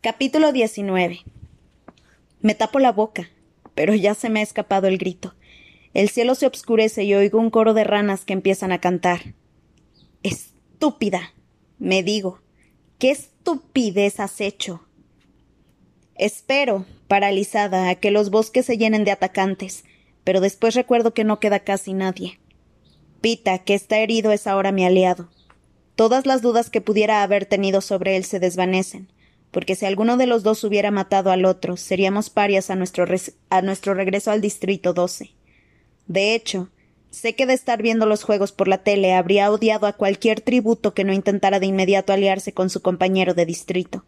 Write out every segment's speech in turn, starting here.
Capítulo 19. Me tapo la boca, pero ya se me ha escapado el grito. El cielo se obscurece y oigo un coro de ranas que empiezan a cantar. Estúpida, me digo. ¿Qué estupidez has hecho? Espero, paralizada, a que los bosques se llenen de atacantes, pero después recuerdo que no queda casi nadie. Pita, que está herido, es ahora mi aliado. Todas las dudas que pudiera haber tenido sobre él se desvanecen, porque si alguno de los dos hubiera matado al otro, seríamos parias a nuestro, a nuestro regreso al Distrito 12. De hecho, sé que de estar viendo los juegos por la tele habría odiado a cualquier tributo que no intentara de inmediato aliarse con su compañero de distrito.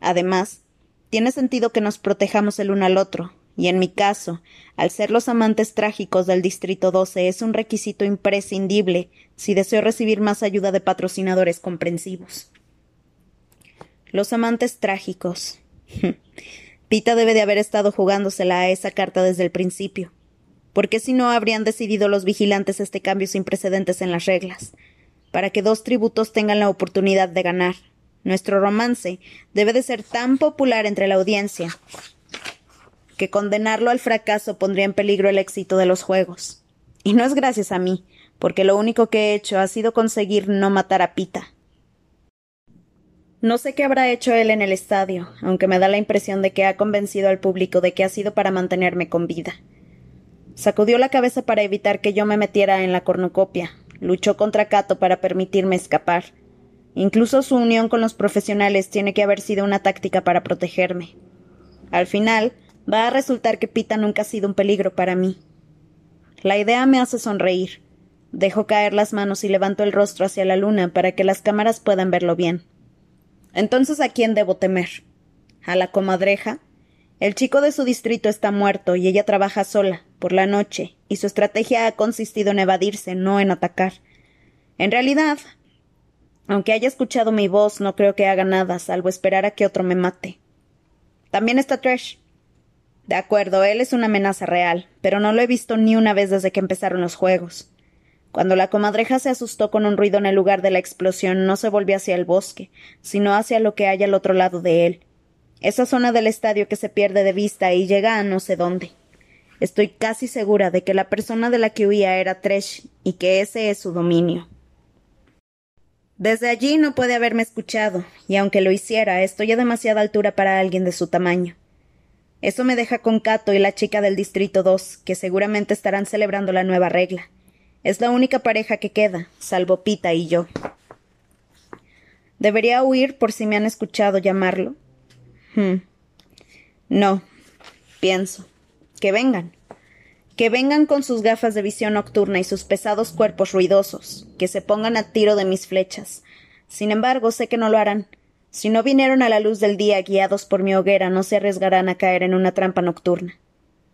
Además, tiene sentido que nos protejamos el uno al otro, y en mi caso, al ser los amantes trágicos del Distrito 12 es un requisito imprescindible si deseo recibir más ayuda de patrocinadores comprensivos. Los amantes trágicos. Pita debe de haber estado jugándosela a esa carta desde el principio. ¿Por qué si no habrían decidido los vigilantes este cambio sin precedentes en las reglas? Para que dos tributos tengan la oportunidad de ganar. Nuestro romance debe de ser tan popular entre la audiencia que condenarlo al fracaso pondría en peligro el éxito de los juegos. Y no es gracias a mí, porque lo único que he hecho ha sido conseguir no matar a Pita. No sé qué habrá hecho él en el estadio, aunque me da la impresión de que ha convencido al público de que ha sido para mantenerme con vida. Sacudió la cabeza para evitar que yo me metiera en la cornucopia. Luchó contra Cato para permitirme escapar. Incluso su unión con los profesionales tiene que haber sido una táctica para protegerme. Al final, va a resultar que Pita nunca ha sido un peligro para mí. La idea me hace sonreír. Dejo caer las manos y levanto el rostro hacia la luna para que las cámaras puedan verlo bien. Entonces, ¿a quién debo temer? ¿A la comadreja? El chico de su distrito está muerto y ella trabaja sola, por la noche, y su estrategia ha consistido en evadirse, no en atacar. En realidad, aunque haya escuchado mi voz, no creo que haga nada, salvo esperar a que otro me mate. También está Trash. De acuerdo, él es una amenaza real, pero no lo he visto ni una vez desde que empezaron los juegos. Cuando la comadreja se asustó con un ruido en el lugar de la explosión, no se volvió hacia el bosque, sino hacia lo que hay al otro lado de él esa zona del estadio que se pierde de vista y llega a no sé dónde. Estoy casi segura de que la persona de la que huía era Tresh y que ese es su dominio. Desde allí no puede haberme escuchado, y aunque lo hiciera, estoy a demasiada altura para alguien de su tamaño. Eso me deja con Cato y la chica del Distrito 2, que seguramente estarán celebrando la nueva regla. Es la única pareja que queda, salvo Pita y yo. ¿Debería huir por si me han escuchado llamarlo? Hmm. No, pienso. Que vengan. Que vengan con sus gafas de visión nocturna y sus pesados cuerpos ruidosos, que se pongan a tiro de mis flechas. Sin embargo, sé que no lo harán. Si no vinieron a la luz del día guiados por mi hoguera, no se arriesgarán a caer en una trampa nocturna.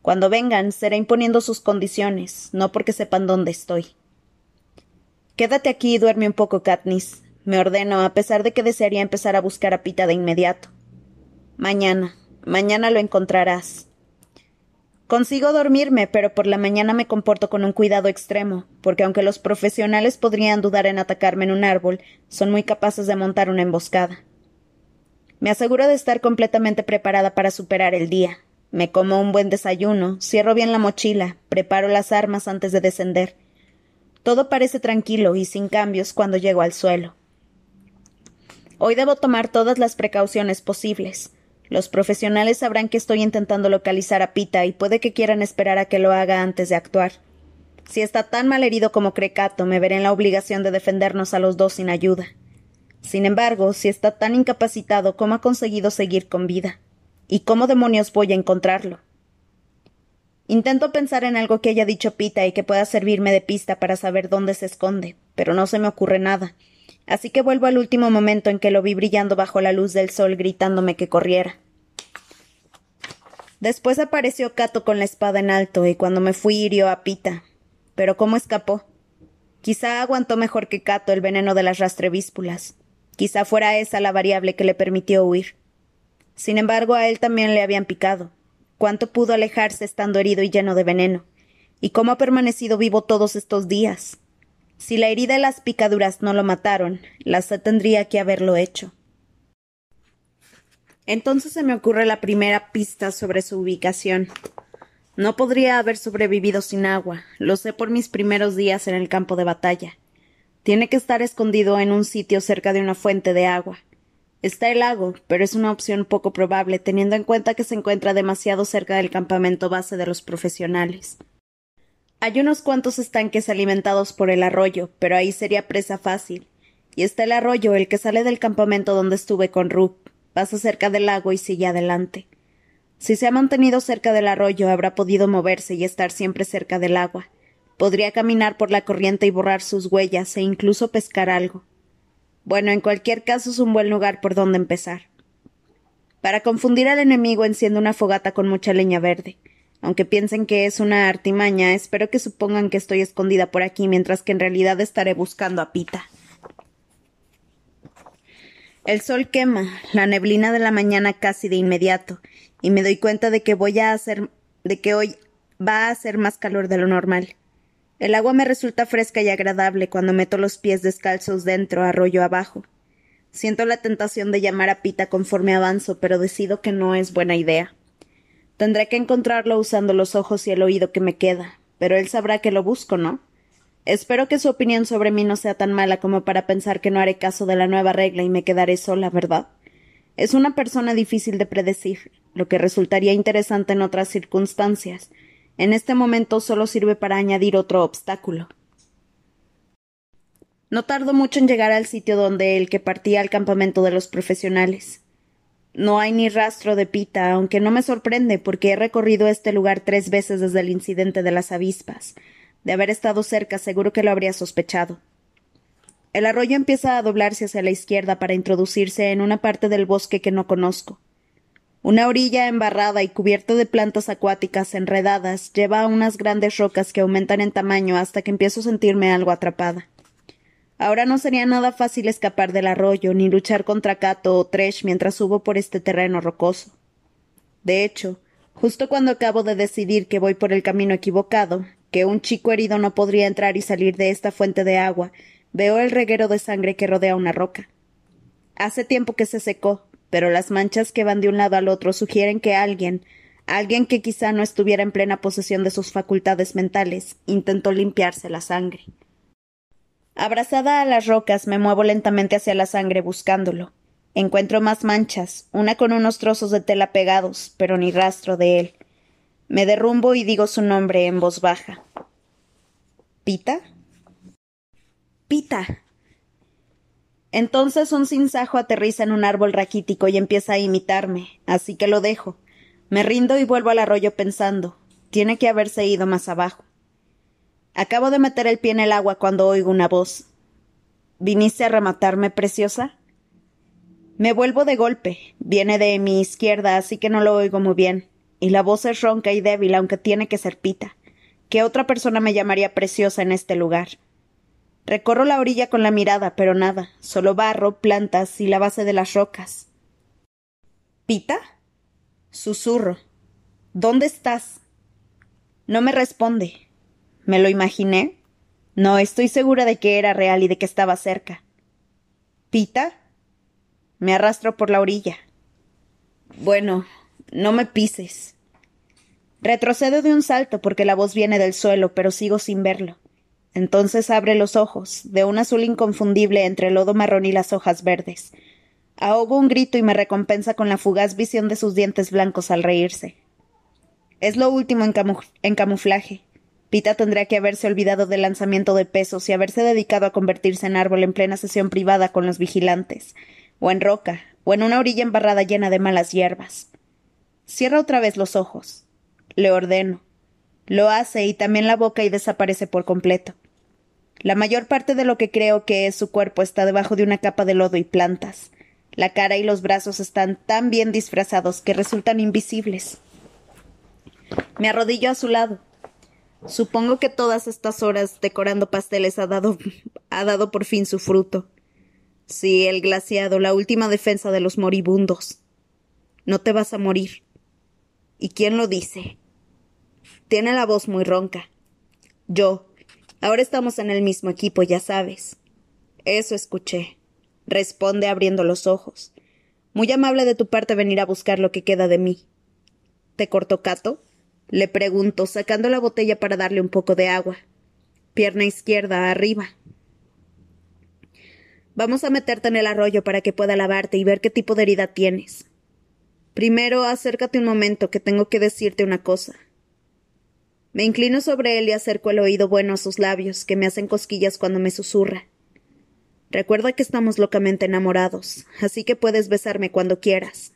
Cuando vengan, será imponiendo sus condiciones, no porque sepan dónde estoy. Quédate aquí y duerme un poco, Katniss. Me ordeno, a pesar de que desearía empezar a buscar a Pita de inmediato. Mañana, mañana lo encontrarás. Consigo dormirme, pero por la mañana me comporto con un cuidado extremo, porque aunque los profesionales podrían dudar en atacarme en un árbol, son muy capaces de montar una emboscada. Me aseguro de estar completamente preparada para superar el día. Me como un buen desayuno, cierro bien la mochila, preparo las armas antes de descender. Todo parece tranquilo y sin cambios cuando llego al suelo. Hoy debo tomar todas las precauciones posibles. Los profesionales sabrán que estoy intentando localizar a Pita y puede que quieran esperar a que lo haga antes de actuar. Si está tan mal herido como cree Cato, me veré en la obligación de defendernos a los dos sin ayuda. Sin embargo, si está tan incapacitado, ¿cómo ha conseguido seguir con vida? ¿Y cómo demonios voy a encontrarlo? Intento pensar en algo que haya dicho Pita y que pueda servirme de pista para saber dónde se esconde, pero no se me ocurre nada, así que vuelvo al último momento en que lo vi brillando bajo la luz del sol gritándome que corriera. Después apareció Cato con la espada en alto y cuando me fui hirió a Pita. Pero ¿cómo escapó? Quizá aguantó mejor que Cato el veneno de las rastrevíspulas. Quizá fuera esa la variable que le permitió huir. Sin embargo, a él también le habían picado. ¿Cuánto pudo alejarse estando herido y lleno de veneno? ¿Y cómo ha permanecido vivo todos estos días? Si la herida y las picaduras no lo mataron, la tendría que haberlo hecho. Entonces se me ocurre la primera pista sobre su ubicación. No podría haber sobrevivido sin agua, lo sé por mis primeros días en el campo de batalla. Tiene que estar escondido en un sitio cerca de una fuente de agua. Está el lago, pero es una opción poco probable, teniendo en cuenta que se encuentra demasiado cerca del campamento base de los profesionales. Hay unos cuantos estanques alimentados por el arroyo, pero ahí sería presa fácil. Y está el arroyo, el que sale del campamento donde estuve con Rup, pasa cerca del lago y sigue adelante. Si se ha mantenido cerca del arroyo, habrá podido moverse y estar siempre cerca del agua. Podría caminar por la corriente y borrar sus huellas e incluso pescar algo. Bueno, en cualquier caso es un buen lugar por donde empezar. Para confundir al enemigo enciendo una fogata con mucha leña verde. Aunque piensen que es una artimaña, espero que supongan que estoy escondida por aquí mientras que en realidad estaré buscando a Pita. El sol quema, la neblina de la mañana casi de inmediato, y me doy cuenta de que voy a hacer de que hoy va a hacer más calor de lo normal. El agua me resulta fresca y agradable cuando meto los pies descalzos dentro, arroyo abajo. Siento la tentación de llamar a Pita conforme avanzo, pero decido que no es buena idea. Tendré que encontrarlo usando los ojos y el oído que me queda, pero él sabrá que lo busco, ¿no? Espero que su opinión sobre mí no sea tan mala como para pensar que no haré caso de la nueva regla y me quedaré sola, ¿verdad? Es una persona difícil de predecir, lo que resultaría interesante en otras circunstancias. En este momento solo sirve para añadir otro obstáculo. No tardo mucho en llegar al sitio donde el que partía al campamento de los profesionales. No hay ni rastro de Pita, aunque no me sorprende porque he recorrido este lugar tres veces desde el incidente de las avispas, de haber estado cerca, seguro que lo habría sospechado. El arroyo empieza a doblarse hacia la izquierda para introducirse en una parte del bosque que no conozco. Una orilla embarrada y cubierta de plantas acuáticas enredadas lleva a unas grandes rocas que aumentan en tamaño hasta que empiezo a sentirme algo atrapada. Ahora no sería nada fácil escapar del arroyo ni luchar contra Cato o Tresh mientras subo por este terreno rocoso. De hecho, justo cuando acabo de decidir que voy por el camino equivocado, que un chico herido no podría entrar y salir de esta fuente de agua, veo el reguero de sangre que rodea una roca. Hace tiempo que se secó, pero las manchas que van de un lado al otro sugieren que alguien, alguien que quizá no estuviera en plena posesión de sus facultades mentales, intentó limpiarse la sangre. Abrazada a las rocas, me muevo lentamente hacia la sangre buscándolo. Encuentro más manchas, una con unos trozos de tela pegados, pero ni rastro de él. Me derrumbo y digo su nombre en voz baja. ¿Pita? Pita. Entonces un sinsajo aterriza en un árbol raquítico y empieza a imitarme, así que lo dejo. Me rindo y vuelvo al arroyo pensando. Tiene que haberse ido más abajo. Acabo de meter el pie en el agua cuando oigo una voz. ¿Viniste a rematarme, preciosa? Me vuelvo de golpe. Viene de mi izquierda, así que no lo oigo muy bien y la voz es ronca y débil, aunque tiene que ser pita. ¿Qué otra persona me llamaría preciosa en este lugar? Recorro la orilla con la mirada, pero nada, solo barro, plantas y la base de las rocas. ¿Pita? Susurro. ¿Dónde estás? No me responde. ¿Me lo imaginé? No, estoy segura de que era real y de que estaba cerca. ¿Pita? Me arrastro por la orilla. Bueno, no me pises. Retrocedo de un salto porque la voz viene del suelo, pero sigo sin verlo. Entonces abre los ojos, de un azul inconfundible entre el lodo marrón y las hojas verdes. Ahogo un grito y me recompensa con la fugaz visión de sus dientes blancos al reírse. Es lo último en, en camuflaje. Pita tendría que haberse olvidado del lanzamiento de pesos y haberse dedicado a convertirse en árbol en plena sesión privada con los vigilantes, o en roca, o en una orilla embarrada llena de malas hierbas. Cierra otra vez los ojos. Le ordeno. Lo hace y también la boca y desaparece por completo. La mayor parte de lo que creo que es su cuerpo está debajo de una capa de lodo y plantas. La cara y los brazos están tan bien disfrazados que resultan invisibles. Me arrodillo a su lado. Supongo que todas estas horas decorando pasteles ha dado, ha dado por fin su fruto. Sí, el glaciado, la última defensa de los moribundos. No te vas a morir. ¿Y quién lo dice? Tiene la voz muy ronca. Yo. Ahora estamos en el mismo equipo, ya sabes. Eso escuché. Responde abriendo los ojos. Muy amable de tu parte venir a buscar lo que queda de mí. ¿Te cortó Cato? Le pregunto, sacando la botella para darle un poco de agua. Pierna izquierda, arriba. Vamos a meterte en el arroyo para que pueda lavarte y ver qué tipo de herida tienes. Primero, acércate un momento, que tengo que decirte una cosa. Me inclino sobre él y acerco el oído bueno a sus labios, que me hacen cosquillas cuando me susurra. Recuerda que estamos locamente enamorados, así que puedes besarme cuando quieras.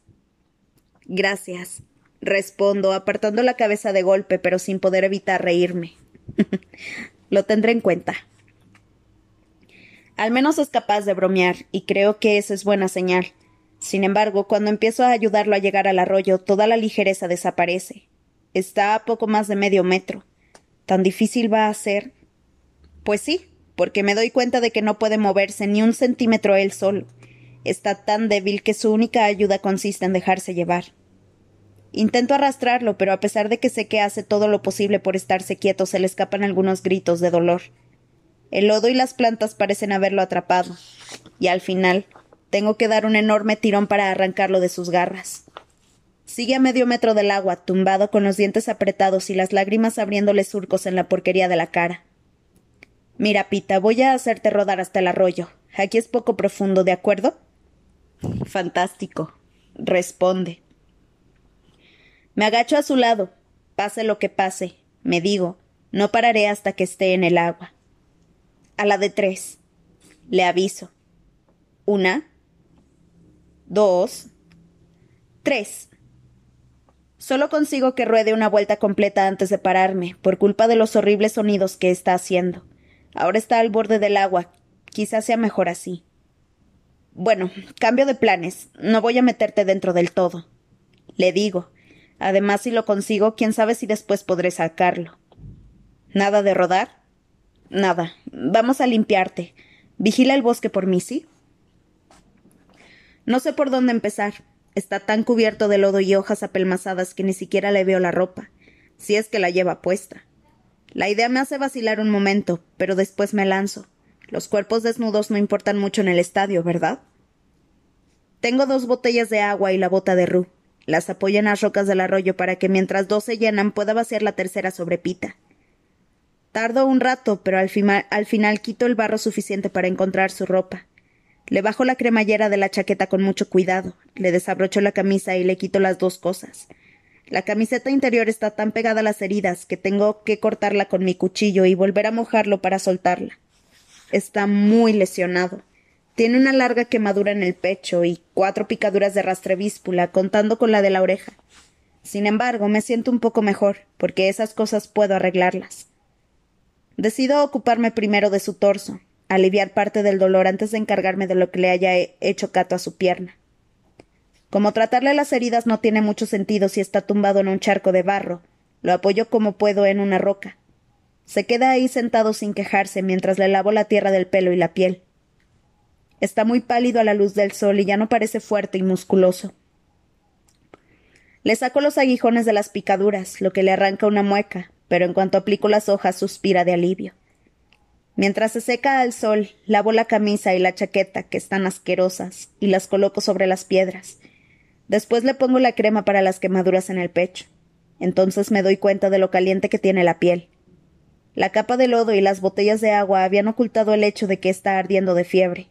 Gracias, respondo, apartando la cabeza de golpe, pero sin poder evitar reírme. Lo tendré en cuenta. Al menos es capaz de bromear, y creo que esa es buena señal. Sin embargo, cuando empiezo a ayudarlo a llegar al arroyo, toda la ligereza desaparece. Está a poco más de medio metro. ¿Tan difícil va a ser? Pues sí, porque me doy cuenta de que no puede moverse ni un centímetro él solo. Está tan débil que su única ayuda consiste en dejarse llevar. Intento arrastrarlo, pero a pesar de que sé que hace todo lo posible por estarse quieto, se le escapan algunos gritos de dolor. El lodo y las plantas parecen haberlo atrapado, y al final tengo que dar un enorme tirón para arrancarlo de sus garras. Sigue a medio metro del agua, tumbado con los dientes apretados y las lágrimas abriéndole surcos en la porquería de la cara. Mira, Pita, voy a hacerte rodar hasta el arroyo. Aquí es poco profundo, ¿de acuerdo? Fantástico. responde. Me agacho a su lado. Pase lo que pase, me digo, no pararé hasta que esté en el agua. A la de tres. Le aviso. Una. Dos. Tres. Solo consigo que ruede una vuelta completa antes de pararme, por culpa de los horribles sonidos que está haciendo. Ahora está al borde del agua. Quizás sea mejor así. Bueno, cambio de planes. No voy a meterte dentro del todo. Le digo, Además, si lo consigo, quién sabe si después podré sacarlo. ¿Nada de rodar? Nada. Vamos a limpiarte. Vigila el bosque por mí, ¿sí? No sé por dónde empezar. Está tan cubierto de lodo y hojas apelmazadas que ni siquiera le veo la ropa, si es que la lleva puesta. La idea me hace vacilar un momento, pero después me lanzo. Los cuerpos desnudos no importan mucho en el estadio, ¿verdad? Tengo dos botellas de agua y la bota de Ru. Las apoya en las rocas del arroyo para que mientras dos se llenan pueda vaciar la tercera sobre Pita. Tardo un rato, pero al, al final quito el barro suficiente para encontrar su ropa. Le bajo la cremallera de la chaqueta con mucho cuidado, le desabrocho la camisa y le quito las dos cosas. La camiseta interior está tan pegada a las heridas que tengo que cortarla con mi cuchillo y volver a mojarlo para soltarla. Está muy lesionado. Tiene una larga quemadura en el pecho y cuatro picaduras de rastrevíspula, contando con la de la oreja. Sin embargo, me siento un poco mejor, porque esas cosas puedo arreglarlas. Decido ocuparme primero de su torso, aliviar parte del dolor antes de encargarme de lo que le haya hecho Cato a su pierna. Como tratarle las heridas no tiene mucho sentido si está tumbado en un charco de barro, lo apoyo como puedo en una roca. Se queda ahí sentado sin quejarse mientras le lavo la tierra del pelo y la piel. Está muy pálido a la luz del sol y ya no parece fuerte y musculoso. Le saco los aguijones de las picaduras, lo que le arranca una mueca, pero en cuanto aplico las hojas suspira de alivio. Mientras se seca al sol, lavo la camisa y la chaqueta, que están asquerosas, y las coloco sobre las piedras. Después le pongo la crema para las quemaduras en el pecho. Entonces me doy cuenta de lo caliente que tiene la piel. La capa de lodo y las botellas de agua habían ocultado el hecho de que está ardiendo de fiebre.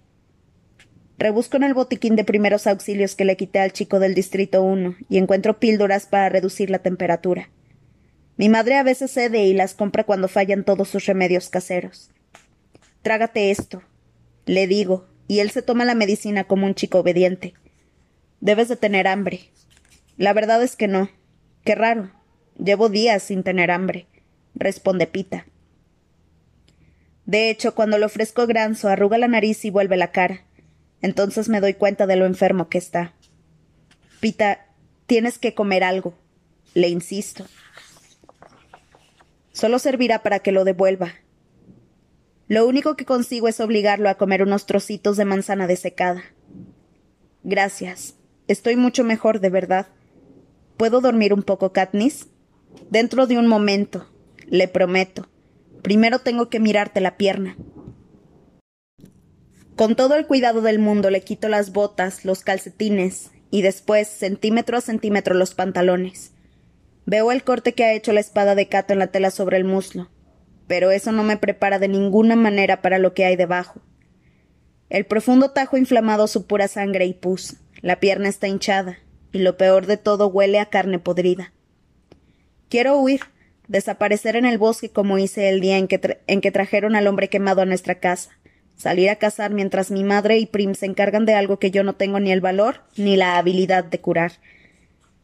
Rebusco en el botiquín de primeros auxilios que le quité al chico del Distrito 1 y encuentro píldoras para reducir la temperatura. Mi madre a veces cede y las compra cuando fallan todos sus remedios caseros. Trágate esto, le digo, y él se toma la medicina como un chico obediente. Debes de tener hambre. La verdad es que no. Qué raro. Llevo días sin tener hambre, responde Pita. De hecho, cuando le ofrezco granzo, arruga la nariz y vuelve la cara. Entonces me doy cuenta de lo enfermo que está. Pita, tienes que comer algo. Le insisto. Solo servirá para que lo devuelva. Lo único que consigo es obligarlo a comer unos trocitos de manzana desecada. Gracias. Estoy mucho mejor, de verdad. ¿Puedo dormir un poco, Katniss? Dentro de un momento. Le prometo. Primero tengo que mirarte la pierna. Con todo el cuidado del mundo le quito las botas, los calcetines y después, centímetro a centímetro, los pantalones. Veo el corte que ha hecho la espada de Cato en la tela sobre el muslo, pero eso no me prepara de ninguna manera para lo que hay debajo. El profundo tajo inflamado supura sangre y pus, la pierna está hinchada, y lo peor de todo huele a carne podrida. Quiero huir, desaparecer en el bosque como hice el día en que, en que trajeron al hombre quemado a nuestra casa, salir a cazar mientras mi madre y Prim se encargan de algo que yo no tengo ni el valor ni la habilidad de curar.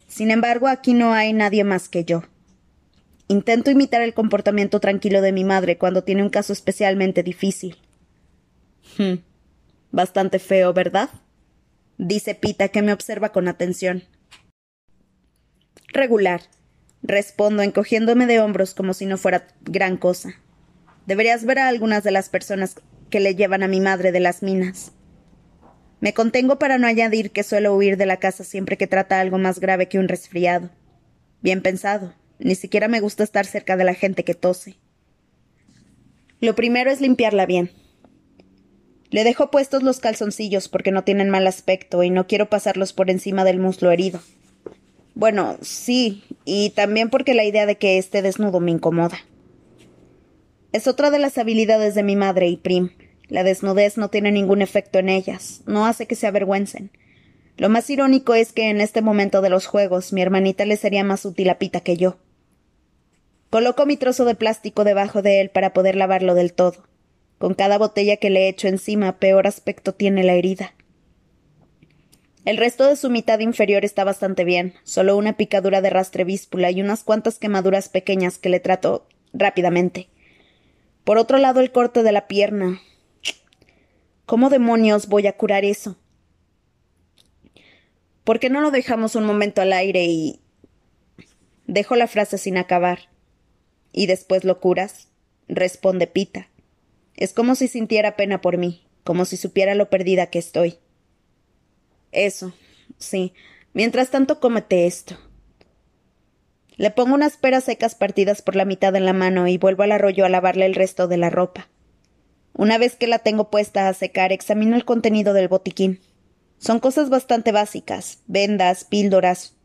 Sin embargo, aquí no hay nadie más que yo. Intento imitar el comportamiento tranquilo de mi madre cuando tiene un caso especialmente difícil. Hmm. Bastante feo, ¿verdad? dice Pita, que me observa con atención. Regular, respondo, encogiéndome de hombros como si no fuera gran cosa. Deberías ver a algunas de las personas que le llevan a mi madre de las minas. Me contengo para no añadir que suelo huir de la casa siempre que trata algo más grave que un resfriado. Bien pensado. Ni siquiera me gusta estar cerca de la gente que tose. Lo primero es limpiarla bien. Le dejo puestos los calzoncillos porque no tienen mal aspecto y no quiero pasarlos por encima del muslo herido. Bueno, sí, y también porque la idea de que esté desnudo me incomoda. Es otra de las habilidades de mi madre y Prim. La desnudez no tiene ningún efecto en ellas, no hace que se avergüencen. Lo más irónico es que en este momento de los juegos mi hermanita le sería más útil a Pita que yo. Coloco mi trozo de plástico debajo de él para poder lavarlo del todo. Con cada botella que le echo encima, peor aspecto tiene la herida. El resto de su mitad inferior está bastante bien, solo una picadura de rastrevíspula y unas cuantas quemaduras pequeñas que le trato rápidamente. Por otro lado, el corte de la pierna. ¿Cómo demonios voy a curar eso? ¿Por qué no lo dejamos un momento al aire y. Dejo la frase sin acabar. ¿Y después lo curas? responde Pita. Es como si sintiera pena por mí, como si supiera lo perdida que estoy. Eso, sí. Mientras tanto, cómete esto. Le pongo unas peras secas partidas por la mitad en la mano y vuelvo al arroyo a lavarle el resto de la ropa. Una vez que la tengo puesta a secar, examino el contenido del botiquín. Son cosas bastante básicas vendas, píldoras,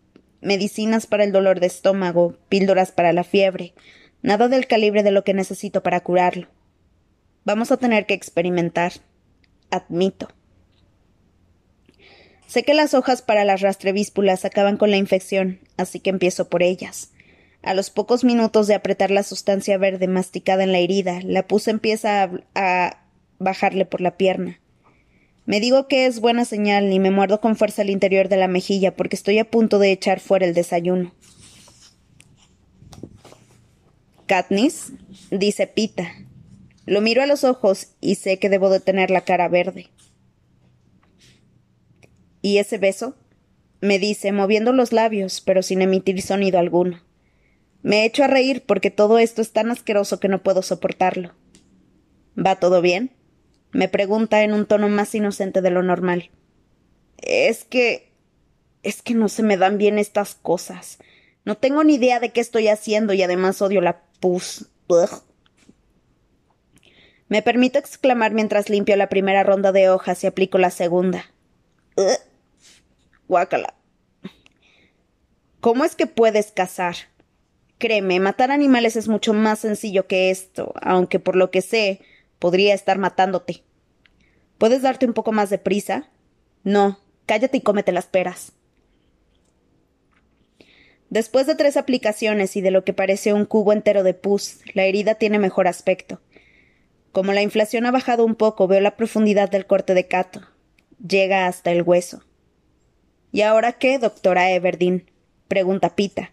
medicinas para el dolor de estómago, píldoras para la fiebre, nada del calibre de lo que necesito para curarlo. Vamos a tener que experimentar. Admito. Sé que las hojas para las rastrevíspulas acaban con la infección, así que empiezo por ellas. A los pocos minutos de apretar la sustancia verde masticada en la herida, la puse empieza a, a bajarle por la pierna. Me digo que es buena señal y me muerdo con fuerza al interior de la mejilla porque estoy a punto de echar fuera el desayuno. Katniss, dice Pita. Lo miro a los ojos y sé que debo de tener la cara verde. ¿Y ese beso? me dice, moviendo los labios, pero sin emitir sonido alguno. Me echo a reír porque todo esto es tan asqueroso que no puedo soportarlo. ¿Va todo bien? me pregunta en un tono más inocente de lo normal. Es que. es que no se me dan bien estas cosas. No tengo ni idea de qué estoy haciendo y además odio la pus. Me permito exclamar mientras limpio la primera ronda de hojas y aplico la segunda. Guácala. ¿Cómo es que puedes cazar? Créeme, matar animales es mucho más sencillo que esto, aunque por lo que sé, podría estar matándote. ¿Puedes darte un poco más de prisa? No, cállate y cómete las peras. Después de tres aplicaciones y de lo que parece un cubo entero de pus, la herida tiene mejor aspecto. Como la inflación ha bajado un poco, veo la profundidad del corte de Cato. Llega hasta el hueso. ¿Y ahora qué, doctora Everdeen? pregunta Pita.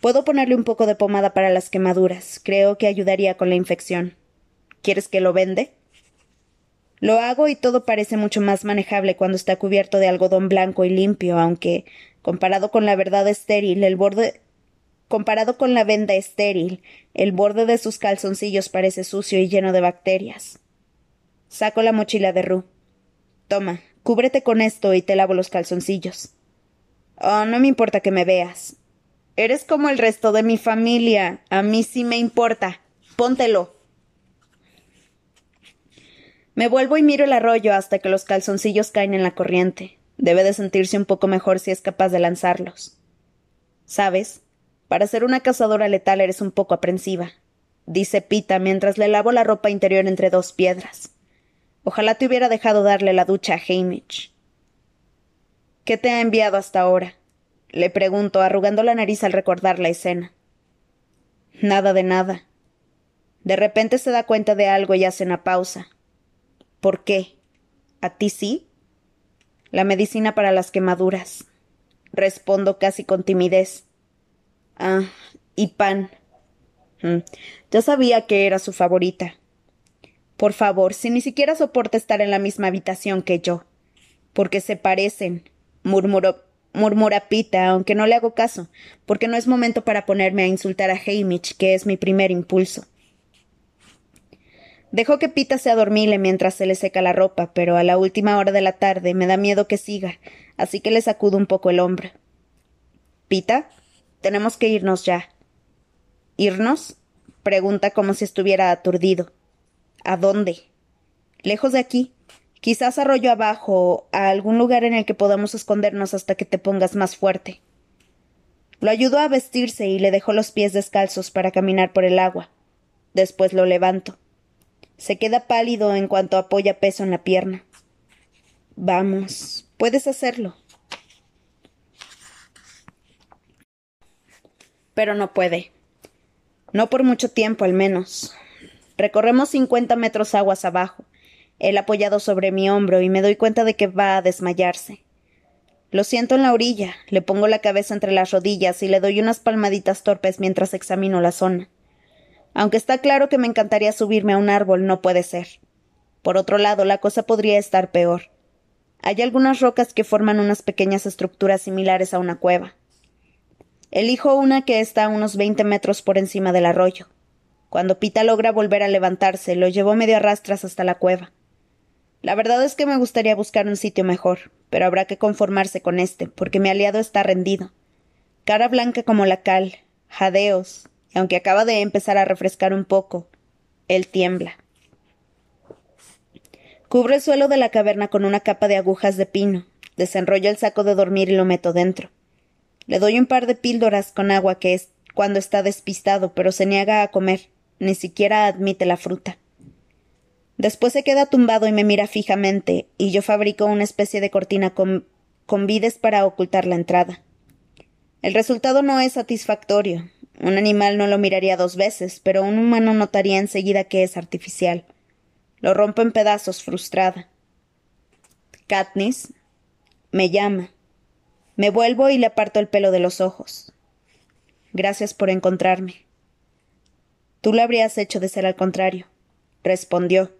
Puedo ponerle un poco de pomada para las quemaduras. Creo que ayudaría con la infección. ¿Quieres que lo vende? Lo hago y todo parece mucho más manejable cuando está cubierto de algodón blanco y limpio, aunque, comparado con la verdad estéril, el borde comparado con la venda estéril, el borde de sus calzoncillos parece sucio y lleno de bacterias. Saco la mochila de Ru. Toma, Cúbrete con esto y te lavo los calzoncillos. Oh, no me importa que me veas. Eres como el resto de mi familia. A mí sí me importa. Póntelo. Me vuelvo y miro el arroyo hasta que los calzoncillos caen en la corriente. Debe de sentirse un poco mejor si es capaz de lanzarlos. ¿Sabes? Para ser una cazadora letal eres un poco aprensiva, dice Pita mientras le lavo la ropa interior entre dos piedras. Ojalá te hubiera dejado darle la ducha a Hamish. ¿Qué te ha enviado hasta ahora? Le pregunto, arrugando la nariz al recordar la escena. Nada de nada. De repente se da cuenta de algo y hace una pausa. ¿Por qué? ¿A ti sí? La medicina para las quemaduras. Respondo casi con timidez. Ah, y pan. Mm, ya sabía que era su favorita. Por favor, si ni siquiera soporta estar en la misma habitación que yo. Porque se parecen, murmuró, murmura Pita, aunque no le hago caso, porque no es momento para ponerme a insultar a Hamish, que es mi primer impulso. Dejo que Pita se adormile mientras se le seca la ropa, pero a la última hora de la tarde me da miedo que siga, así que le sacudo un poco el hombro. Pita, tenemos que irnos ya. ¿Irnos? pregunta como si estuviera aturdido. ¿A dónde? Lejos de aquí. Quizás arroyo abajo, a algún lugar en el que podamos escondernos hasta que te pongas más fuerte. Lo ayudo a vestirse y le dejo los pies descalzos para caminar por el agua. Después lo levanto. Se queda pálido en cuanto apoya peso en la pierna. Vamos, puedes hacerlo. Pero no puede. No por mucho tiempo, al menos. Recorremos cincuenta metros aguas abajo, él apoyado sobre mi hombro, y me doy cuenta de que va a desmayarse. Lo siento en la orilla, le pongo la cabeza entre las rodillas y le doy unas palmaditas torpes mientras examino la zona. Aunque está claro que me encantaría subirme a un árbol, no puede ser. Por otro lado, la cosa podría estar peor. Hay algunas rocas que forman unas pequeñas estructuras similares a una cueva. Elijo una que está a unos veinte metros por encima del arroyo. Cuando Pita logra volver a levantarse, lo llevó medio a rastras hasta la cueva. La verdad es que me gustaría buscar un sitio mejor, pero habrá que conformarse con este, porque mi aliado está rendido. Cara blanca como la cal, jadeos, y aunque acaba de empezar a refrescar un poco, él tiembla. Cubro el suelo de la caverna con una capa de agujas de pino, desenrollo el saco de dormir y lo meto dentro. Le doy un par de píldoras con agua que es cuando está despistado, pero se niega a comer, ni siquiera admite la fruta. Después se queda tumbado y me mira fijamente, y yo fabrico una especie de cortina con, con vides para ocultar la entrada. El resultado no es satisfactorio. Un animal no lo miraría dos veces, pero un humano notaría enseguida que es artificial. Lo rompo en pedazos, frustrada. Katniss me llama. Me vuelvo y le aparto el pelo de los ojos. Gracias por encontrarme. Tú lo habrías hecho de ser al contrario, respondió.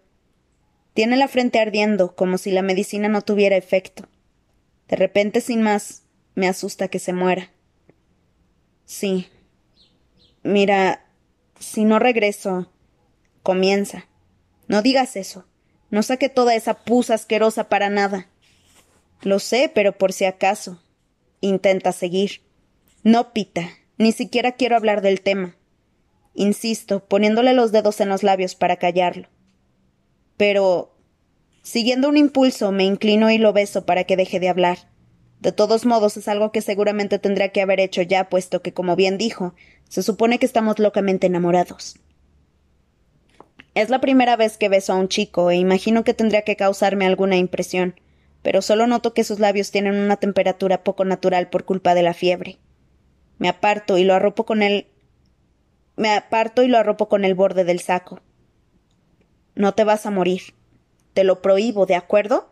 Tiene la frente ardiendo, como si la medicina no tuviera efecto. De repente, sin más, me asusta que se muera. Sí. Mira, si no regreso. Comienza. No digas eso. No saque toda esa pus asquerosa para nada. Lo sé, pero por si acaso. Intenta seguir. No, Pita, ni siquiera quiero hablar del tema. Insisto, poniéndole los dedos en los labios para callarlo. Pero, siguiendo un impulso, me inclino y lo beso para que deje de hablar. De todos modos, es algo que seguramente tendría que haber hecho ya, puesto que, como bien dijo, se supone que estamos locamente enamorados. Es la primera vez que beso a un chico, e imagino que tendría que causarme alguna impresión pero solo noto que sus labios tienen una temperatura poco natural por culpa de la fiebre. Me aparto y lo arropo con el. Me aparto y lo arropo con el borde del saco. No te vas a morir. Te lo prohíbo, ¿de acuerdo?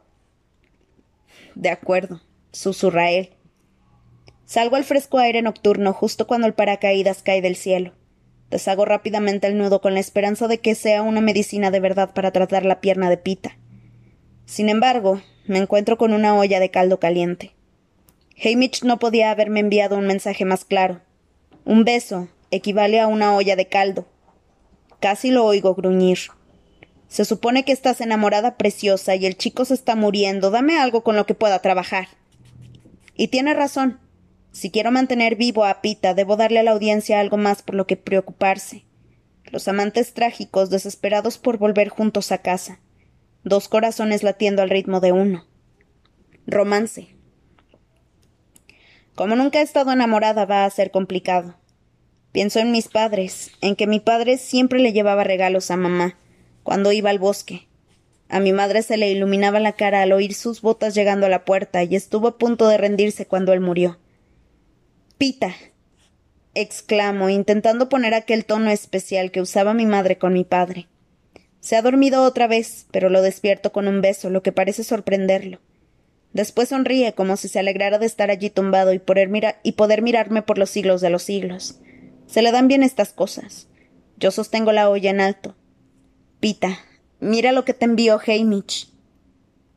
De acuerdo, susurra él. Salgo al fresco aire nocturno justo cuando el paracaídas cae del cielo. Deshago rápidamente el nudo con la esperanza de que sea una medicina de verdad para tratar la pierna de Pita. Sin embargo, me encuentro con una olla de caldo caliente. Hamish no podía haberme enviado un mensaje más claro. Un beso equivale a una olla de caldo. Casi lo oigo gruñir. Se supone que estás enamorada preciosa y el chico se está muriendo. Dame algo con lo que pueda trabajar. Y tiene razón. Si quiero mantener vivo a Pita, debo darle a la audiencia algo más por lo que preocuparse. Los amantes trágicos, desesperados por volver juntos a casa dos corazones latiendo al ritmo de uno. Romance, Como nunca he estado enamorada, va a ser complicado. Pienso en mis padres, en que mi padre siempre le llevaba regalos a mamá, cuando iba al bosque. A mi madre se le iluminaba la cara al oír sus botas llegando a la puerta y estuvo a punto de rendirse cuando él murió. Pita. exclamo, intentando poner aquel tono especial que usaba mi madre con mi padre. Se ha dormido otra vez, pero lo despierto con un beso, lo que parece sorprenderlo. Después sonríe como si se alegrara de estar allí tumbado y poder, y poder mirarme por los siglos de los siglos. Se le dan bien estas cosas. Yo sostengo la olla en alto. Pita, mira lo que te envió Hamish.